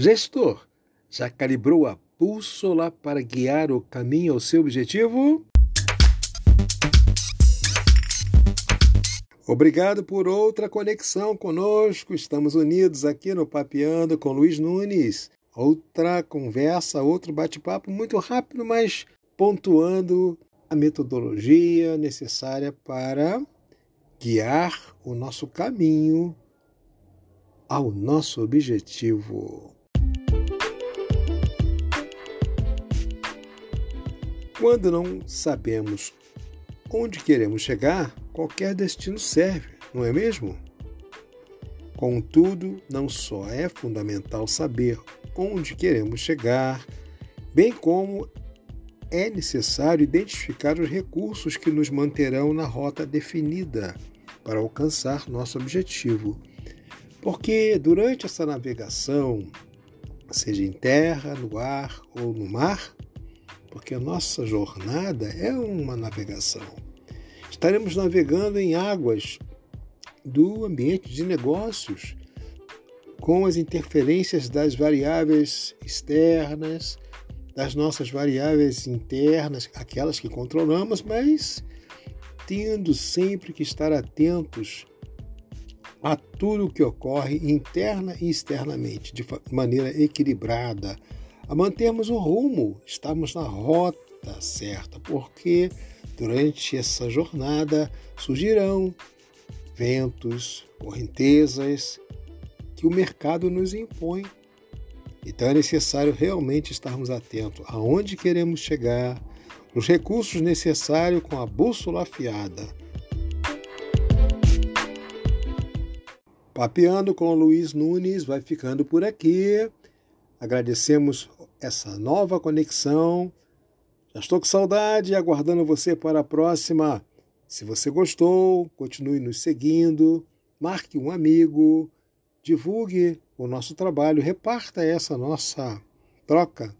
Gestor, já calibrou a bússola para guiar o caminho ao seu objetivo? Obrigado por outra conexão conosco. Estamos unidos aqui no Papeando com Luiz Nunes. Outra conversa, outro bate-papo muito rápido, mas pontuando a metodologia necessária para guiar o nosso caminho ao nosso objetivo. Quando não sabemos onde queremos chegar, qualquer destino serve, não é mesmo? Contudo, não só é fundamental saber onde queremos chegar, bem como é necessário identificar os recursos que nos manterão na rota definida para alcançar nosso objetivo. Porque durante essa navegação, seja em terra, no ar ou no mar, porque a nossa jornada é uma navegação. Estaremos navegando em águas do ambiente de negócios, com as interferências das variáveis externas, das nossas variáveis internas, aquelas que controlamos, mas tendo sempre que estar atentos a tudo o que ocorre interna e externamente, de maneira equilibrada, a mantermos o rumo, estamos na rota certa, porque durante essa jornada surgirão ventos, correntezas que o mercado nos impõe. Então é necessário realmente estarmos atentos aonde queremos chegar, os recursos necessários com a bússola afiada. Papeando com o Luiz Nunes vai ficando por aqui. Agradecemos essa nova conexão. Já estou com saudade, aguardando você para a próxima. Se você gostou, continue nos seguindo, marque um amigo, divulgue o nosso trabalho, reparta essa nossa troca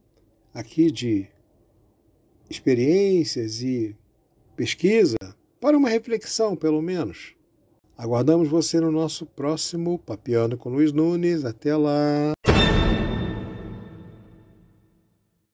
aqui de experiências e pesquisa para uma reflexão, pelo menos. Aguardamos você no nosso próximo Papiando com Luiz Nunes. Até lá!